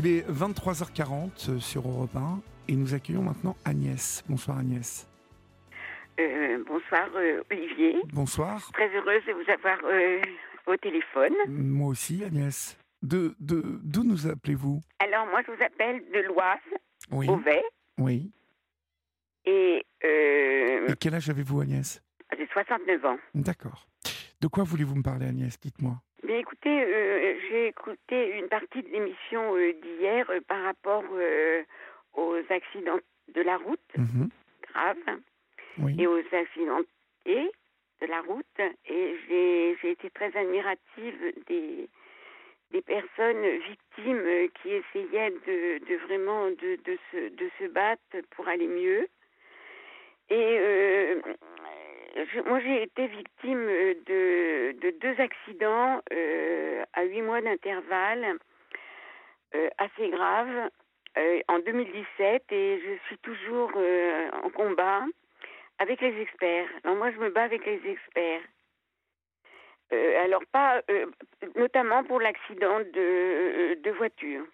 Il est 23h40 sur Europe 1 et nous accueillons maintenant Agnès. Bonsoir Agnès. Euh, bonsoir euh, Olivier. Bonsoir. Très heureuse de vous avoir euh, au téléphone. Moi aussi Agnès. De d'où nous appelez-vous? Alors moi je vous appelle de l'Oise, Oui. Beauvais, Oui. et euh, Et quel âge avez-vous Agnès? j'ai 69 ans. D'accord. De quoi voulez-vous me parler Agnès? Dites-moi. Bien écoutez, euh, j'ai écouté une partie de l'émission euh, d'hier euh, par rapport euh, aux accidents de la route Mhm. graves Oui. et aux accidentés de la route et j'ai été très admirative des des personnes victimes euh, qui essayaient de, de vraiment de, de, se, de se battre pour aller mieux. Et euh, je- moi j'ai été victime euh, de, de deux accidents euh, à huit mois d'intervalle euh, assez graves en 2017 et je suis toujours en combat avec les experts. Alors moi, je me bats avec les experts. Alors pas, notamment pour l'accident de, de voiture,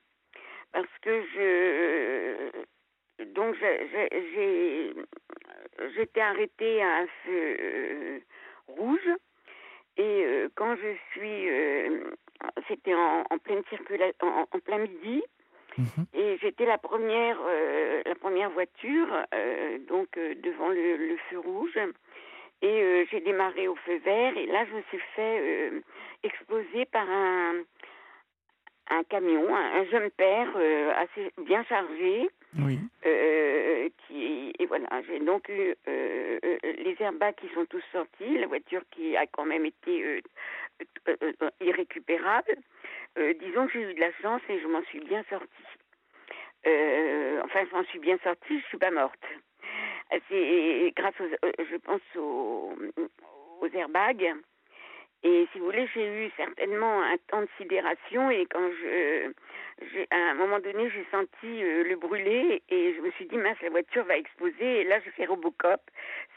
parce que je, donc j'ai- j'étais arrêtée à un feu euh, rouge et euh, quand je suis, euh, c'était en, en pleine circulation, en, en plein midi. Mhm. Et j'étais la première, euh, la première voiture, euh, donc euh, devant le, le feu rouge. Et euh, j'ai démarré au feu vert. Et là, je me suis fait euh, exploser par un, un camion, un, un jeune père euh, assez bien chargé. Oui. euh, qui et voilà, j'ai donc eu euh, euh, les airbags qui sont tous sortis, la voiture qui a quand même été euh, euh, euh, irrécupérable. Euh, disons que j'ai eu de la chance et je m'en suis bien sortie. Euh, enfin, je m'en suis bien sortie, je suis pas morte. Euh, C'est grâce, aux, euh, je pense, aux airbags. Et si vous voulez, j'ai eu certainement un temps de sidération et quand je, à un moment donné, j'ai senti euh, le brûler et je me suis dit, mince, la voiture va exploser. Et là, j'ai fait Robocop.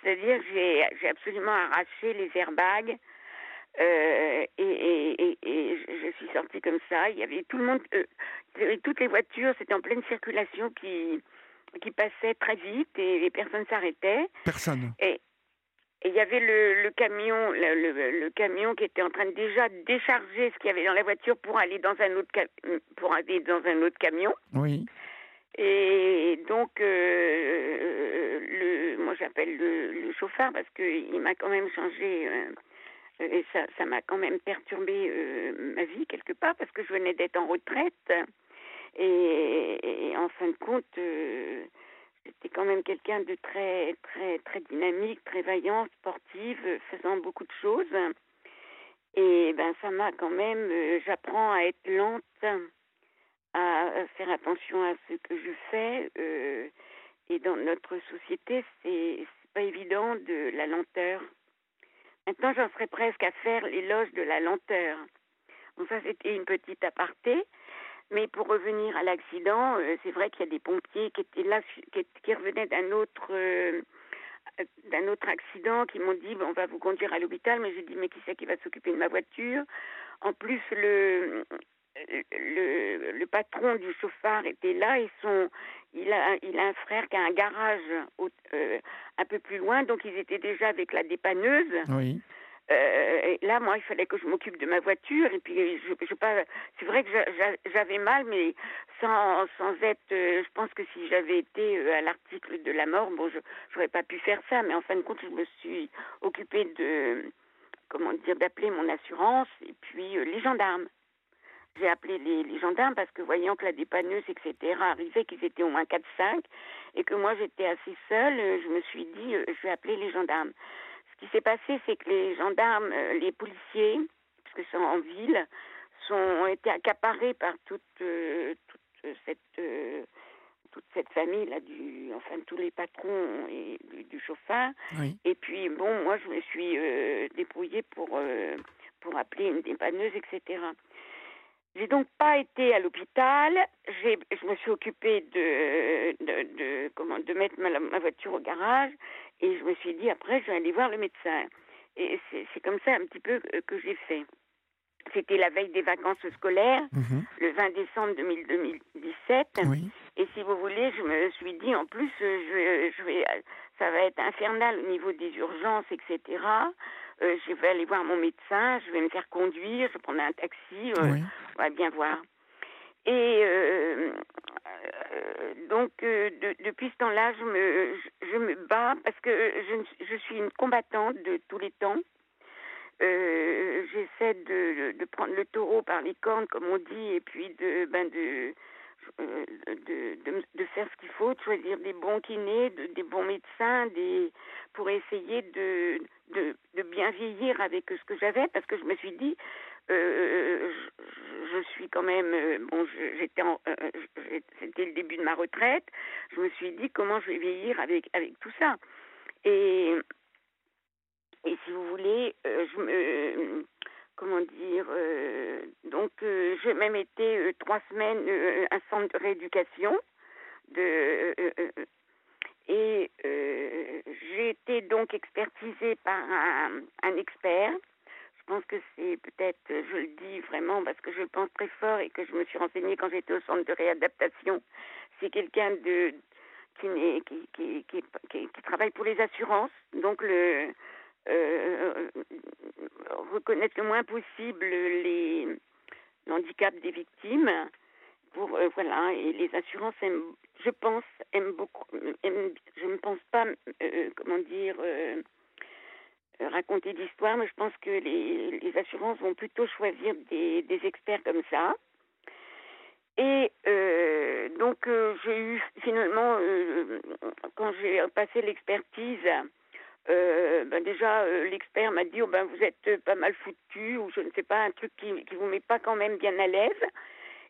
C'est-à-dire, j'ai, j'ai absolument arraché les airbags. Euh, et, et, et, et je je suis sortie comme ça. Il y avait tout le monde, euh, toutes les voitures, c'était en pleine circulation qui, qui passaient très vite et les personnes s'arrêtaient. Personne. Et et il y avait le, le camion, le, le- le camion qui était en train de déjà décharger ce qu'il y avait dans la voiture pour aller dans un autre pour aller dans un autre camion. Oui. Et donc, euh, le, moi j'appelle le, le chauffeur parce qu'il m'a quand même changé, euh, et ça ça m'a quand même perturbé euh, ma vie quelque part parce que je venais d'être en retraite. Et, et en fin de compte, j'étais quand même quelqu'un de très, très, très dynamique, très vaillant, sportive, euh, faisant beaucoup de choses. Et ben ça m'a quand même, euh, j'apprends à être lente à faire attention à ce que je fais. euh, et dans notre société, c'est pas évident de la lenteur. Maintenant, j'en serais presque à faire l'éloge de la lenteur. Bon, ça, c'était une petite aparté. Mais pour revenir à l'accident, euh, c'est vrai qu'il y a des pompiers qui étaient là, qui, qui revenaient d'un autre, euh, d'un autre accident, qui m'ont dit on va vous conduire à l'hôpital. Mais j'ai dit mais qui c'est qui va s'occuper de ma voiture? En plus, le, le, patron du chauffard était là et son, il a, il a un frère qui a un garage au- euh, un peu plus loin, donc ils étaient déjà avec la dépanneuse. Oui. Euh, là, moi, il fallait que je m'occupe de ma voiture. Et puis, je, je pas. C'est vrai que j'a- j'a- j'avais mal, mais sans, sans être. euh, je pense que si j'avais été euh, à l'article de la mort, bon, je j'aurais pas pu faire ça. Mais en fin de compte, je me suis occupée de. Comment dire D'appeler mon assurance et puis euh, les gendarmes. J'ai appelé les, les gendarmes parce que voyant que la dépanneuse, etc., arrivait, qu'ils étaient au moins 4-5, et que moi j'étais assez seule, je me suis dit, je vais appeler les gendarmes. Ce qui s'est passé, c'est que les gendarmes, euh, les policiers, parce que c'est en ville, sont, ont été accaparés par toute, euh, toute cette, euh, toute cette famille là, du, enfin tous les patrons et du, du chauffeur. Oui. Et puis bon, moi je me suis euh, débrouillée pour euh, pour appeler une dépanneuse, etc. J'ai donc pas été à l'hôpital. J'ai, je me suis occupée de, de, de comment de mettre ma, ma voiture au garage et je me suis dit après je vais aller voir le médecin. Et c'est, c'est comme ça un petit peu que, j'ai fait. c'était la veille des vacances scolaires, Mhm. le 20 décembre 2017. Oui. Et si vous voulez, je me suis dit, en plus, euh, je, je vais, ça va être infernal au niveau des urgences, etc. Euh, je vais aller voir mon médecin, je vais me faire conduire, je vais prendre un taxi, euh, Oui. on va bien voir. Et euh, donc, de- depuis ce temps-là, je me, je, je me bats parce que je, je suis une combattante de tous les temps. Euh, J'essaie de, de prendre le taureau par les cornes, comme on dit, et puis de, ben de, de, de, de faire ce qu'il faut, de choisir des bons kinés, de- des bons médecins, des, pour essayer de, de, bien vieillir avec ce que j'avais, parce que je me suis dit, euh, je, je suis quand même, euh, bon, j'étais, euh, c'était le début de ma retraite, je me suis dit comment je vais vieillir avec tout ça, et et si vous voulez, euh, je me, comment dire, euh, donc euh, j'ai même été euh, trois semaines euh, à un centre de rééducation de euh, euh, et euh, j'ai été donc expertisée par un, expert. Je pense que c'est peut-être, je le dis vraiment parce que je pense très fort et que je me suis renseignée quand j'étais au centre de réadaptation. C'est quelqu'un de qui, qui, qui, qui, travaille pour les assurances, donc le euh, reconnaître le moins possible les l'handicap des victimes. Pour euh, voilà et les assurances aiment, je pense aiment beaucoup je ne pense pas euh, comment dire euh, euh, raconter d'histoire mais je pense que les, assurances vont plutôt choisir des, des experts comme ça. Et euh, donc euh, j'ai eu finalement euh, quand j'ai passé l'expertise euh, ben déjà euh, l'expert m'a dit oh ben vous êtes euh, pas mal foutu ou je ne sais pas un truc qui qui vous met pas quand même bien à l'aise.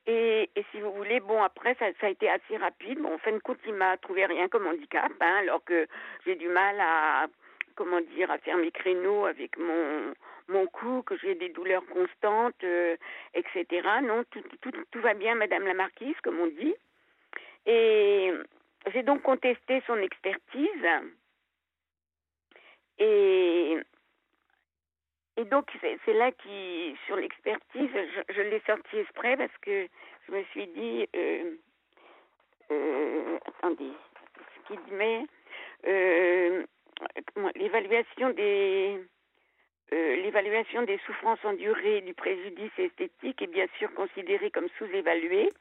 Et, et si vous voulez bon après ça, ça a été assez rapide. Bon en fin de compte il m'a trouvé rien comme handicap hein, alors que j'ai du mal à comment dire à faire mes créneaux avec mon mon cou que j'ai des douleurs constantes euh, etc non tout, tout tout va bien madame la marquise comme on dit. Et j'ai donc contesté son expertise et, et donc, c'est là qui, sur l'expertise, je, je l'ai sorti exprès parce que je me suis dit, euh, euh, attendez, ce qu'il met, euh, l'évaluation des, euh, l'évaluation des souffrances endurées du préjudice esthétique est bien sûr considérée comme sous-évaluée,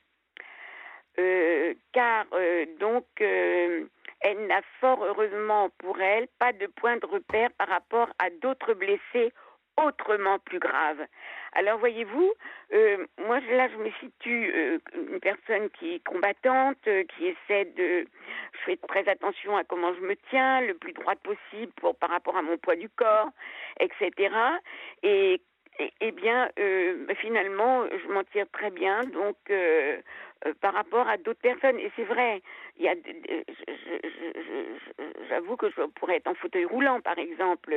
euh, car euh, donc euh, elle n'a fort heureusement pour elle pas de point de repère par rapport à d'autres blessés autrement plus graves. Alors voyez-vous, moi là je me situe une personne qui est combattante, qui essaie de, je fais très attention à comment je me tiens, le plus droite possible par rapport à mon poids du corps, etc. Et et, eh bien, euh, finalement, je m'en tire très bien. Donc, euh, euh, par rapport à d'autres personnes, et c'est vrai, il y a, j'avoue que je pourrais être en fauteuil roulant, par exemple,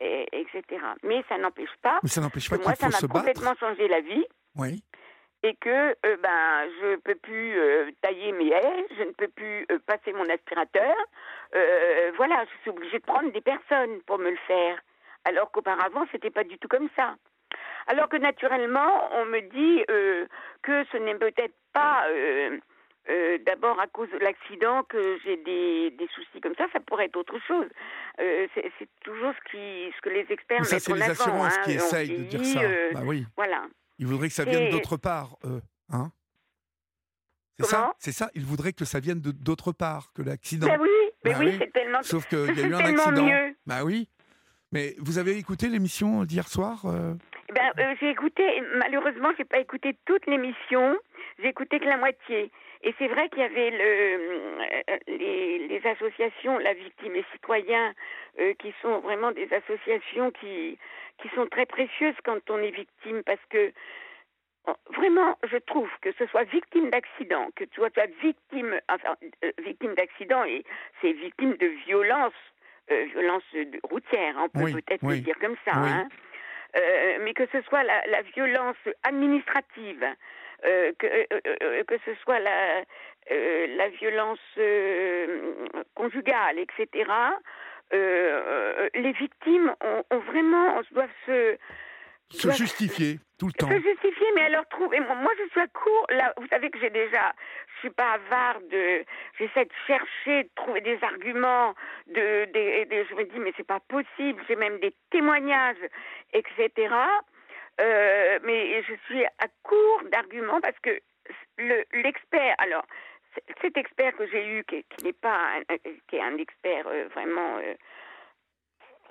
et- etc. Mais ça n'empêche pas Mais ça n'empêche que pas moi, qu'il ça m'a battre. complètement changé la vie Oui. et que ben je peux plus tailler mes haies, je ne peux plus passer mon aspirateur. Voilà, je suis obligée de prendre des personnes pour me le faire. Alors qu'auparavant, c'était pas du tout comme ça. Alors que naturellement, on me dit euh, que ce n'est peut-être pas euh, euh, d'abord à cause de l'accident que j'ai des, des soucis comme ça, ça pourrait être autre chose. C'est toujours ce, qui, ce que les experts Mais ça, c'est les avant. assurances hein. qui essayent de dire ça. Bah oui. Voilà. Ils voudraient que ça vienne d'autre part, eux. Hein c'est ça C'est ça Ils voudraient que ça vienne d'autre part que l'accident. Ben oui, mais Bah oui, oui. c'est tellement. Sauf qu'il y a eu un accident. mieux. Bah oui. Mais vous avez écouté l'émission d'hier soir euh Ben, euh, j'ai écouté, malheureusement, j'ai pas écouté toute l'émission, j'ai écouté que la moitié. Et c'est vrai qu'il y avait le, euh, les, les associations, la victime et citoyens, euh, qui sont vraiment des associations qui, qui sont très précieuses quand on est victime, parce que vraiment, je trouve que ce soit victime d'accident, que tu sois victime, enfin, victime d'accident, et c'est victime de violence, violence de- routière, on peut Oui, peut-être oui. le dire comme ça, Oui. hein. Euh, mais que ce soit la, la violence administrative, euh, que, euh, euh, que ce soit la, euh, la violence euh, conjugale, etc., euh, euh, les victimes ont, ont vraiment, on doit se, Se justifier tout le temps. Se justifier, mais alors trouver. Moi, je suis à court. Là, vous savez que j'ai déjà. Je suis pas avare de. J'essaie de chercher, de trouver des arguments. De, je me dis, mais c'est pas possible. J'ai même des témoignages, etc. Euh, mais je suis à court d'arguments parce que l'expert. alors, cet expert que j'ai eu, qui, n'est pas, un, qui est un expert euh, vraiment. Euh,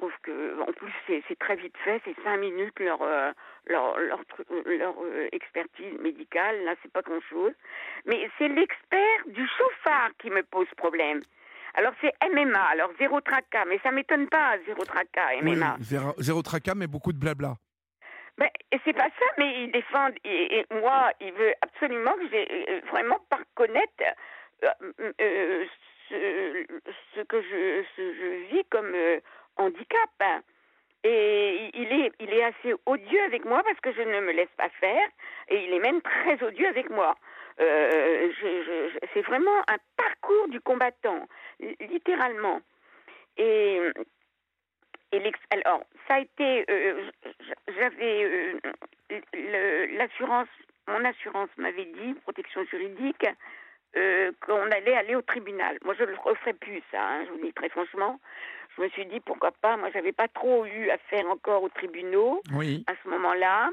trouve que en plus c'est très vite fait, c'est cinq minutes leur euh, leur leur, leur expertise médicale. Là, c'est pas grand chose, mais c'est l'expert du chauffard qui me pose problème. Alors c'est MMA, alors zéro tracas, mais ça m'étonne pas, zéro tracas, MMA. Oui, zéro, zéro tracas, mais beaucoup de blabla. Ben, c'est pas ça, mais il défend, et, moi, il veut absolument que j'ai euh, vraiment pas reconnaître euh, euh, ce, que je, je vis comme handicap. Et il est, assez odieux avec moi parce que je ne me laisse pas faire, et il est même très odieux avec moi. c'est vraiment un parcours du combattant, littéralement. Et alors, ça a été, euh, j'avais euh, l'assurance, mon assurance m'avait dit, protection juridique, euh, qu'on allait aller au tribunal. Moi, je ne le referai plus, ça, hein, je vous dis très franchement. Je me suis dit, pourquoi pas, moi, j'avais pas trop eu affaire encore aux tribunaux oui. à ce moment-là.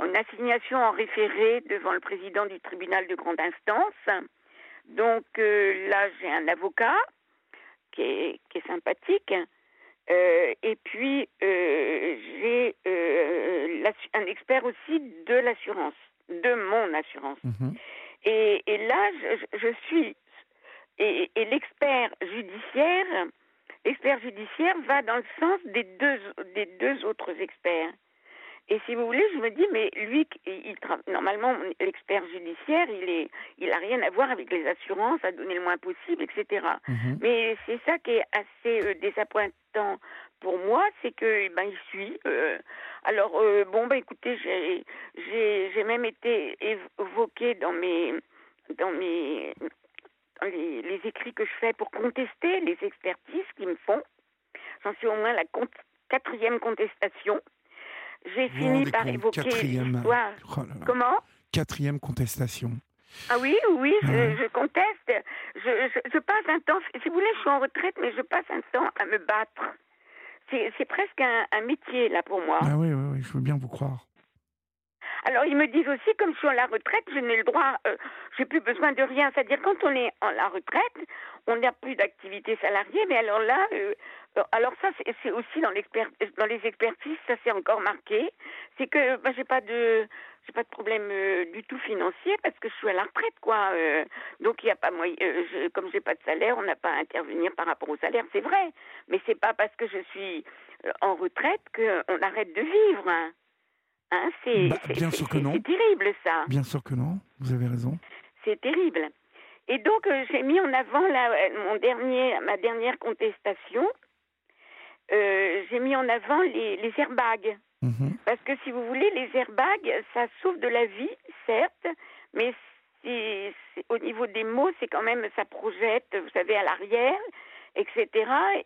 Une assignation en référé devant le président du tribunal de grande instance. Donc là, j'ai un avocat qui est, qui est sympathique. Euh, et puis, euh, j'ai euh, un expert aussi de l'assurance, de mon assurance. Mhm. Et, et, là, je, je suis. Et, et l'expert judiciaire, l'expert judiciaire va dans le sens des deux, des deux autres experts. Et si vous voulez, je me dis, mais lui, il, normalement, l'expert judiciaire, il est, il a rien à voir avec les assurances, à donner le moins possible, etc. Mhm. Mais c'est ça qui est assez euh, désappointant pour moi, c'est que, eh ben, il suit. Euh, alors, euh, bon, ben, écoutez, j'ai, j'ai, j'ai même été évoqué dans mes, dans mes, les, les, écrits que je fais pour contester les expertises qu'ils me font. J'en suis au moins la quatrième contestation. J'ai fini par évoquer l'histoire. Oh Comment? Quatrième contestation. Ah oui, oui, je, conteste. Je, je, passe un temps, si vous voulez, je suis en retraite, mais je passe un temps à me battre. C'est presque un, un, métier, là, pour moi. Ah oui, oui, oui, je veux bien vous croire. Alors, ils me disent aussi, comme je suis en la retraite, je n'ai le droit, euh, j'ai plus besoin de rien. C'est-à-dire, quand on est en la retraite, on n'a plus d'activité salariée, mais alors là, euh, euh, alors ça, c'est aussi dans, dans les expertises, ça s'est encore marqué. C'est que bah, j'ai pas de j'ai pas de problème euh, du tout financier parce que je suis à la retraite, quoi. Euh, donc il y a pas moyen. Je, comme j'ai pas de salaire, on n'a pas à intervenir par rapport au salaire, c'est vrai. Mais c'est pas parce que je suis en retraite qu'on arrête de vivre. Hein. Hein, c'est bah, bien sûr que non. C'est terrible ça. Bien sûr que non. Vous avez raison. C'est terrible. Et donc j'ai mis en avant la, mon dernier, ma dernière contestation euh, j'ai mis en avant les, les airbags. Mhm. Parce que si vous voulez, les airbags, ça sauve de la vie, certes, mais c'est, au niveau des mots, c'est quand même, ça projette, vous savez, à l'arrière, etc.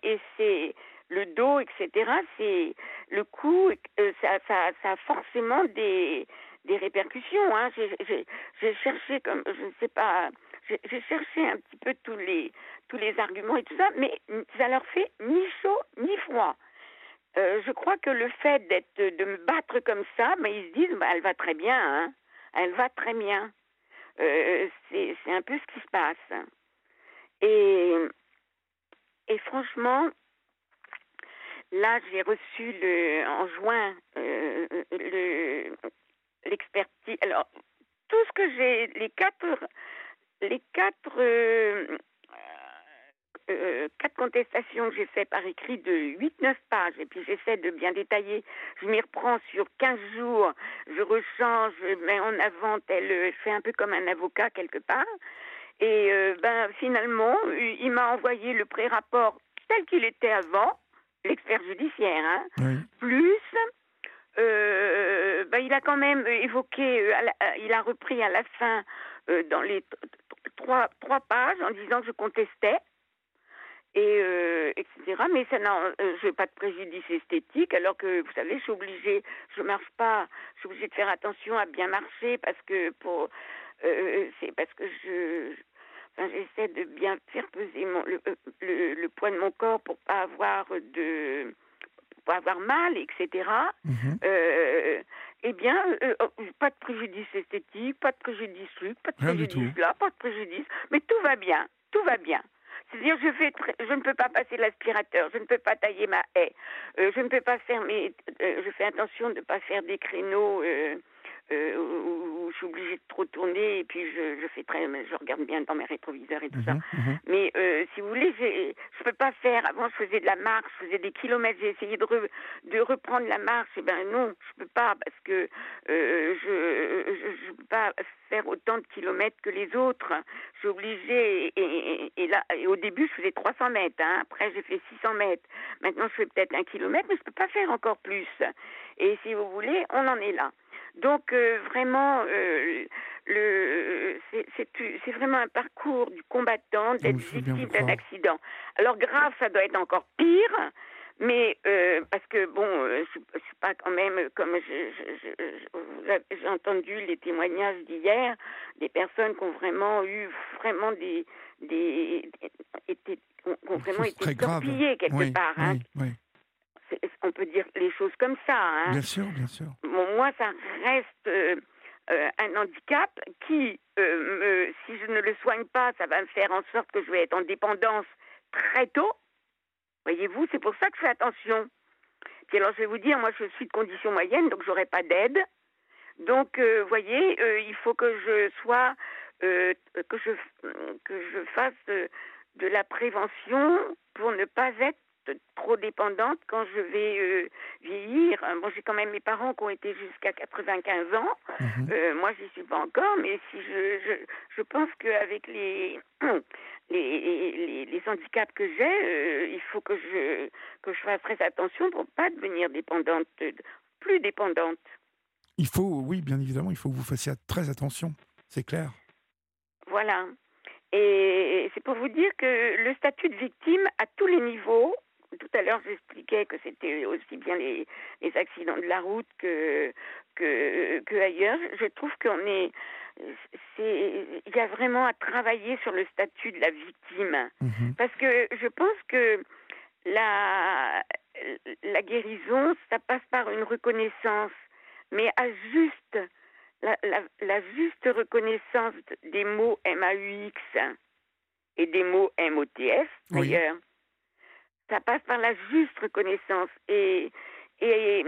Et c'est le dos, etc. C'est le cou, euh, ça, ça, ça, a forcément des, des répercussions. Hein. J'ai, cherché, comme, je ne sais pas, j'ai cherché un petit peu tous les, tous les arguments et tout ça, mais ça leur fait ni chaud ni froid. Euh, je crois que le fait d'être, de me battre comme ça, mais ils se disent, bah, elle va très bien, hein. Elle va très bien. Euh, c'est, c'est un peu ce qui se passe. Et, et franchement, là, j'ai reçu le, en juin euh, le, l'expertise. Alors, tout ce que j'ai, les quatre les quatre, euh, euh, quatre contestations que j'ai fait par écrit de 8-9 pages, et puis j'essaie de bien détailler, je m'y reprends sur 15 jours, je rechange, je mets en avant tel, je fais un peu comme un avocat quelque part, et ben finalement, il m'a envoyé le pré-rapport tel qu'il était avant, l'expert judiciaire, hein, plus ben, il a quand même évoqué, il a repris à la fin dans les trois, trois pages en disant que je contestais. et euh, etc. Mais ça n'a, je n'ai pas de préjudice esthétique, alors que vous savez, je suis obligée, je marche pas, je suis obligée de faire attention à bien marcher parce que pour, c'est parce que je, enfin, j'essaie de bien faire peser mon, le, le, poids de mon corps pour pas avoir de pour avoir mal, etc. Mhm. eh bien, oh, pas de préjudice esthétique, pas de préjudice pas de préjudice là, pas de préjudice, mais tout va bien, tout va bien. C'est-à-dire, je, fais je ne peux pas passer l'aspirateur, je ne peux pas tailler ma haie, euh, je ne peux pas faire mes, euh, je fais attention de ne pas faire des créneaux euh, où, je suis obligée de trop tourner et puis je, je fais très, je regarde bien dans mes rétroviseurs et tout ça. Mhm, mhm. Mais euh, si vous voulez, je peux pas faire. Avant, je faisais de la marche, je faisais des kilomètres. J'ai essayé de, de reprendre la marche. Et eh ben non, je peux pas parce que euh, je, je, peux pas faire autant de kilomètres que les autres. Je suis obligée. Et, et, là, et au début, je faisais 300 mètres. Hein. Après, j'ai fait 600 mètres. Maintenant, je fais peut-être un kilomètre, mais je peux pas faire encore plus. Et si vous voulez, on en est là. Donc euh, vraiment, euh, le, c'est vraiment un parcours du combattant d'être victime d'un accident. Alors grave, ça doit être encore pire. Mais euh, parce que bon, je, je suis pas quand même comme j'ai entendu les témoignages d'hier des personnes qui ont vraiment eu vraiment des des, été, ont, vraiment été torpillées quelque part. Hein. Oui, oui on peut dire les choses comme ça. Hein? Bien sûr, bien sûr. moi, ça reste euh, euh, un handicap qui, euh, si je ne le soigne pas, ça va me faire en sorte que je vais être en dépendance très tôt. Voyez-vous, c'est pour ça que je fais attention. Puis alors, je vais vous dire, moi, je suis de condition moyenne, donc j'aurai pas d'aide. Donc, vous voyez, il faut que je sois, que je que je fasse de la prévention pour ne pas être trop dépendante quand je vais euh, vieillir. Bon, j'ai quand même mes parents qui ont été jusqu'à 95 ans. Mhm. Euh, moi, je suis pas encore, mais si je, je, je pense qu'avec les, les, les, handicaps que j'ai, euh, il faut que je, que je fasse très attention pour pas devenir dépendante, plus dépendante. Il faut, oui, bien évidemment, il faut que vous fassiez très attention, c'est clair. Voilà. Et c'est pour vous dire que le statut de victime à tous les niveaux, tout à l'heure, j'expliquais que c'était aussi bien les, les, accidents de la route que, que, que ailleurs. Je trouve qu'on est, c'est, il y a vraiment à travailler sur le statut de la victime. Mhm. Parce que je pense que la, la guérison, ça passe par une reconnaissance, mais à juste, la, la, la juste reconnaissance des mots MAUX et des mots MOTF, d'ailleurs ça passe par la juste reconnaissance et, et,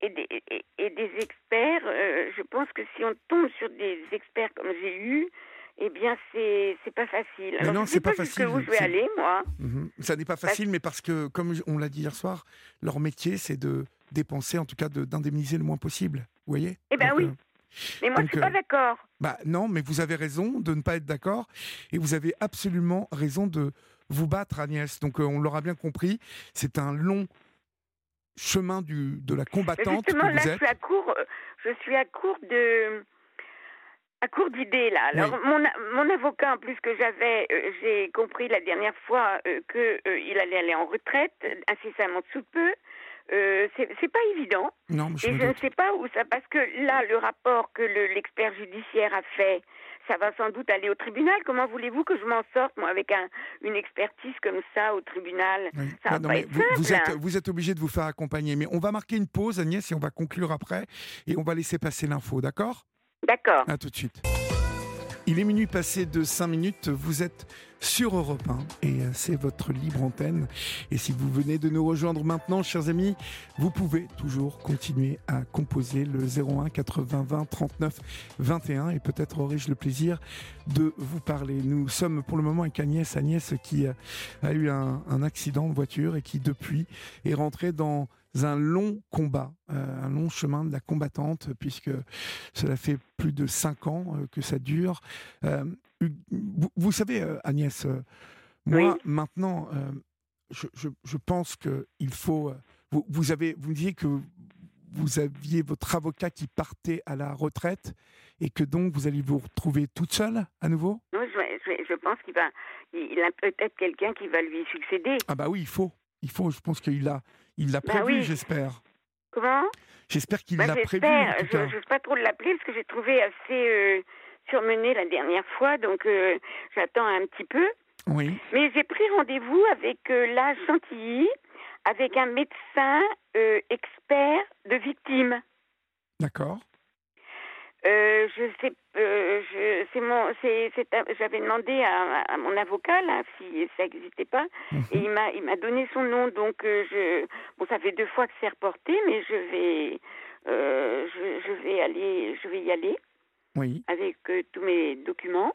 et, des, et des, experts. Euh, je pense que si on tombe sur des experts comme j'ai eu, eh bien, c'est c'est pas facile. Alors, non, c'est pas, facile. Où je vais aller, moi. Mhm. Ça n'est pas facile, mais parce que, comme on l'a dit hier soir, leur métier, c'est de dépenser, en tout cas, d'indemniser le moins possible. Vous voyez? Eh bien, oui. Euh, mais moi, je je suis pas euh, d'accord. Bah non, mais vous avez raison de ne pas être d'accord, et vous avez absolument raison de vous battre, Agnès. Donc euh, on l'aura bien compris, c'est un long chemin du, de la combattante. Justement, là, je suis à court, euh, je suis à court de à court d'idées là. Alors mon, mon avocat en plus que j'avais, euh, j'ai compris la dernière fois que qu'il allait aller en retraite incessamment sous peu. C'est pas évident. Non, et je ne sais pas où ça parce que là le rapport que l'expert judiciaire a fait ça va sans doute aller au tribunal. Comment voulez-vous que je m'en sorte, moi, avec un, une expertise comme ça au tribunal? Ça va pas être vous, vous, êtes, vous êtes obligé de vous faire accompagner. Mais on va marquer une pause, Agnès, et on va conclure après. Et on va laisser passer l'info, d'accord? D'accord. À tout de suite. Il est minuit passé de 5 minutes, vous êtes sur Europe 1 et euh, c'est votre libre antenne. Et si vous venez de nous rejoindre maintenant, chers amis, vous pouvez toujours continuer à composer le 01 80 20 39 21 et peut-être aurai-je le plaisir de vous parler. Nous sommes pour le moment avec Agnès, Agnès qui a eu un accident de voiture et qui depuis est rentrée dans un long combat, euh, un long chemin de la combattante, puisque cela fait plus de cinq ans euh, que ça dure. Euh, vous, savez, Agnès, moi maintenant, je, je, pense qu'il faut. Vous, vous, avez, vous me disiez que vous aviez votre avocat qui partait à la retraite et que donc vous allez vous retrouver toute seule à nouveau? Oui, je je, pense qu'il va, il, a peut-être quelqu'un qui va lui succéder. Ah bah oui, il faut, il faut. Je pense qu'il l'a, il l'a bah prévu, j'espère. Comment? J'espère qu'il bah, l'a prévu. Je n'ose pas trop l'appeler parce que j'ai trouvé assez euh, surmené la dernière fois, donc euh, j'attends un petit peu. Oui. Mais j'ai pris rendez-vous avec euh, la Chantilly, avec un médecin expert de victimes. D'accord. Euh, je sais, euh, je, c'est mon, c'est, c'est, j'avais demandé à, à, mon avocat là si ça n'existait pas, mhm. et il m'a, il m'a donné son nom. Donc euh, je, bon, ça fait deux fois que c'est reporté, mais je vais, euh, je, je, vais aller, je vais y aller. Oui. Avec euh, tous mes documents.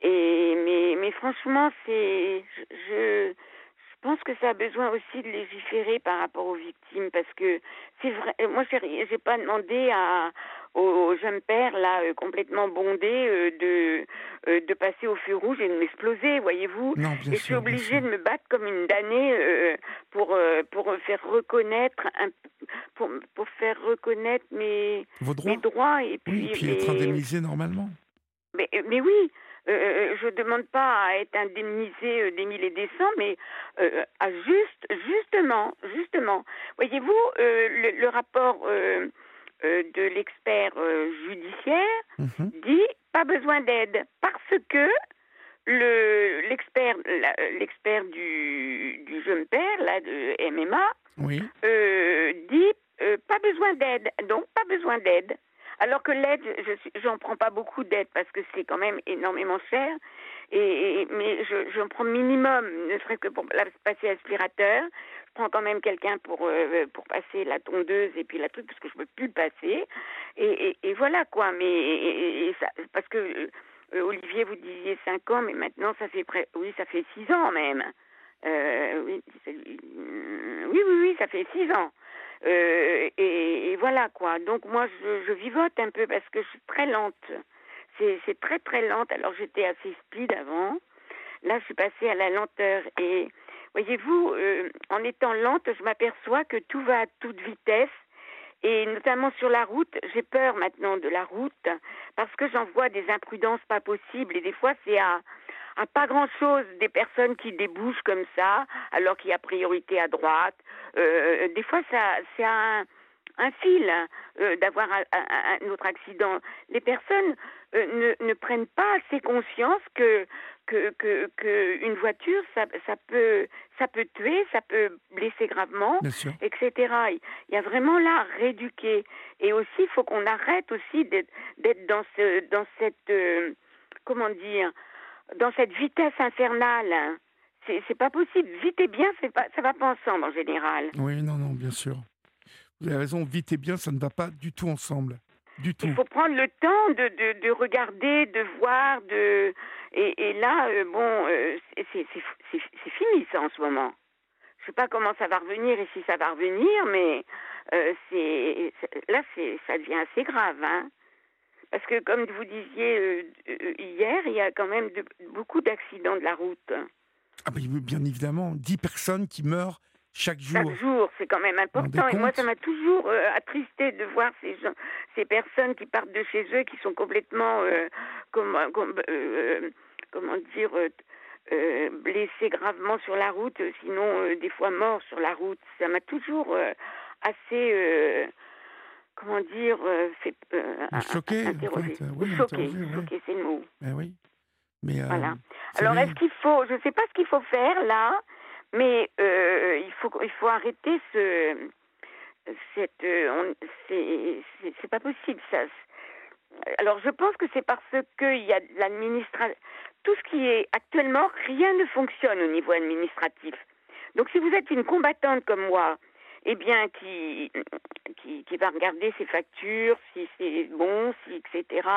Et mais, mais franchement, c'est, je, je pense que ça a besoin aussi de légiférer par rapport aux victimes parce que c'est vrai. Moi, j'ai, j'ai pas demandé à au, jeune père là euh, complètement bondé euh, de euh, de passer au feu rouge et de m'exploser, voyez-vous. Et je suis obligée de me battre comme une damnée pour pour faire reconnaître un, pour pour faire reconnaître mes Vos droits. mes droits et puis, oui, et puis être indemnisé normalement. Mais mais oui. Je demande pas à être indemnisé des mille et des cents, mais à juste, justement, justement. Voyez-vous, le, le, rapport euh, de l'expert euh, judiciaire mhm. dit pas besoin d'aide parce que le l'expert l'expert du, du jeune père là de MMA oui. euh, dit euh, pas besoin d'aide donc pas besoin d'aide alors que l'aide je j'en prends pas beaucoup d'aide parce que c'est quand même énormément cher. Et, mais je j'en prends minimum ne serait-ce que pour passer aspirateur je prends quand même quelqu'un pour euh, pour passer la tondeuse et puis la truc parce que je peux plus passer. Et, et, voilà quoi. Mais ça, parce que euh, Olivier vous disiez 5 ans mais maintenant ça fait près oui ça fait 6 ans même. Euh, oui, oui oui oui ça fait 6 ans euh, et, et, voilà quoi. Donc moi je, je vivote un peu parce que je suis très lente. C'est très très lente. Alors j'étais assez speed avant. Là je suis passée à la lenteur. Et Voyez-vous, euh, en étant lente, je m'aperçois que tout va à toute vitesse. Et notamment sur la route, j'ai peur maintenant de la route parce que j'en vois des imprudences pas possibles. Et des fois c'est à, à pas grand chose des personnes qui débouchent comme ça alors qu'il y a priorité à droite. Euh, des fois ça c'est un, un fil euh, d'avoir un, un, autre accident. Les personnes euh, ne, ne prennent pas assez conscience que que, que, que une voiture, ça, ça, peut, ça peut tuer, ça peut blesser gravement, etc. Il y a vraiment là à rééduquer. Et aussi, il faut qu'on arrête aussi d'être dans, ce, dans cette, euh, comment dire, dans cette vitesse infernale. C'est pas possible. Vite et bien, pas, ça va pas ensemble en général. Oui, non, non, bien sûr. Vous avez raison, vite et bien, ça ne va pas du tout ensemble. Du tout. Il faut prendre le temps de, de, de regarder, de voir, de et, et là, euh, bon, euh, c'est fini ça en ce moment. Je sais pas comment ça va revenir et si ça va revenir, mais euh, c'est là, ça devient assez grave, hein. Parce que comme vous disiez euh, hier, il y a quand même de, beaucoup d'accidents de la route. Ah ben, bien évidemment, 10 personnes qui meurent chaque jour. Chaque jour, c'est quand même important. Et moi, ça m'a toujours attristé de voir ces gens, ces personnes qui partent de chez eux, qui sont complètement euh, comment dire, euh, euh, blessés gravement sur la route, sinon des fois morts sur la route. Ça m'a toujours assez comment dire, fait choqué, oui, choqué, choqué c'est le mot. Ben oui. Mais, voilà. Alors, est-ce qu'il faut, je ne sais pas ce qu'il faut faire là, mais il faut, il faut arrêter ce, cette, c'est pas possible ça alors je pense que c'est parce qu'il y a l'administration, tout ce qui est actuellement, rien ne fonctionne au niveau administratif. Donc si vous êtes une combattante comme moi, eh bien qui, qui, qui va regarder ses factures, si c'est bon, si etc.,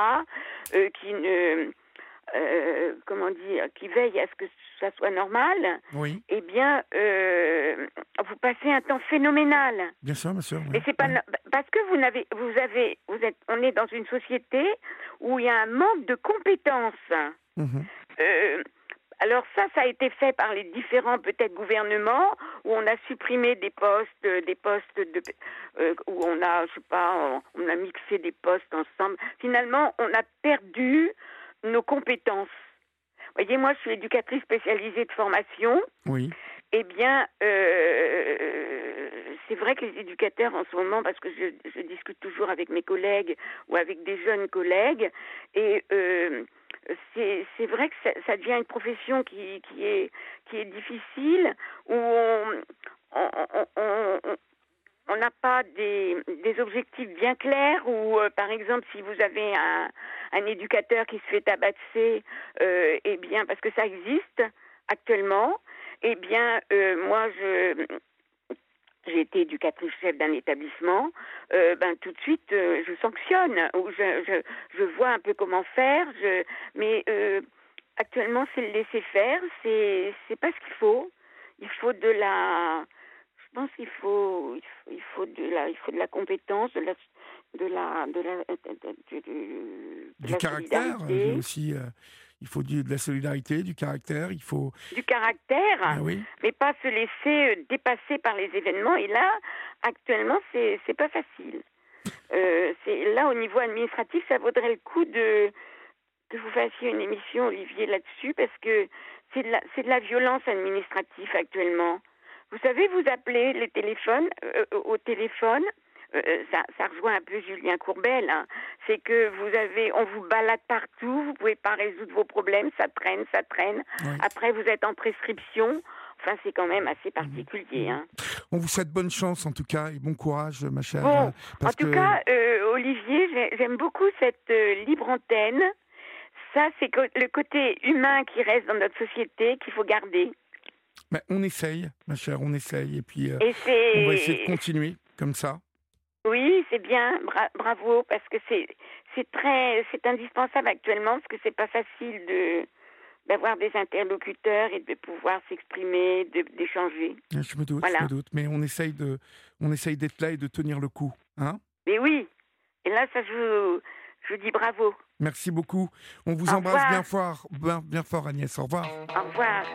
euh, qui ne euh, comment dire, qui veille à ce que ça soit normal, oui. eh bien, euh, vous passez un temps phénoménal. Bien sûr, bien sûr. Et c'est pas parce que vous n'avez, vous avez, vous êtes, on est dans une société où il y a un manque de compétences. Mhm. Alors ça, ça a été fait par les différents peut-être gouvernements où on a supprimé des postes, des postes de, où on a, je sais pas, on a mixé des postes ensemble. Finalement, on a perdu nos compétences. voyez, moi, je suis éducatrice spécialisée de formation. Oui. Eh bien, euh, c'est vrai que les éducateurs en ce moment, parce que je, discute toujours avec mes collègues ou avec des jeunes collègues, et euh, c'est vrai que ça, devient une profession qui, est, difficile, où on, n'a pas des, objectifs bien clairs ou euh, par exemple si vous avez un, un, éducateur qui se fait tabasser, euh, eh bien parce que ça existe actuellement, eh bien, euh, moi, je j'ai été éducatrice chef d'un établissement, euh, ben tout de suite euh, je sanctionne ou je, je, je vois un peu comment faire. Je, mais euh, actuellement c'est le laisser faire, c'est c'est pas ce qu'il faut. Il faut de la, je pense qu'il faut il faut de la il faut de la compétence, de la de la de la de, de, du caractère aussi. Il faut de la solidarité, du caractère, il faut... Du caractère, ah oui. mais pas se laisser euh, dépasser par les événements. Et là, actuellement, c'est n'est pas facile. Euh, là, au niveau administratif, ça vaudrait le coup de que vous fassiez une émission, Olivier, là-dessus, parce que c'est de, la, de la violence administrative actuellement. Vous savez, vous appelez les téléphones, euh, au téléphone, euh, euh, ça, ça, rejoint un peu Julien Courbel, hein. c'est que vous avez, on vous balade partout, vous pouvez pas résoudre vos problèmes, ça traîne, ça traîne. Après, vous êtes en prescription. Enfin, c'est quand même assez particulier. Hein. On vous souhaite bonne chance en tout cas et bon courage, ma chère. Bon, en tout cas, euh, Olivier, j'aime beaucoup cette libre antenne. Ça, c'est le côté humain qui reste dans notre société qu'il faut garder. Mais on essaye, ma chère, on essaye. Et puis, on va essayer de continuer comme ça. Oui, c'est bien, bravo, parce que c'est c'est très c'est indispensable actuellement parce que c'est pas facile de d'avoir des interlocuteurs et de pouvoir s'exprimer, d'échanger. Je me doute, je me doute, mais on essaye de on essaye d'être là et de tenir le coup, hein? Mais oui, et là ça je je vous dis bravo. Merci beaucoup. On vous embrasse bien fort, bien, bien fort Agnès. Au revoir. Au revoir.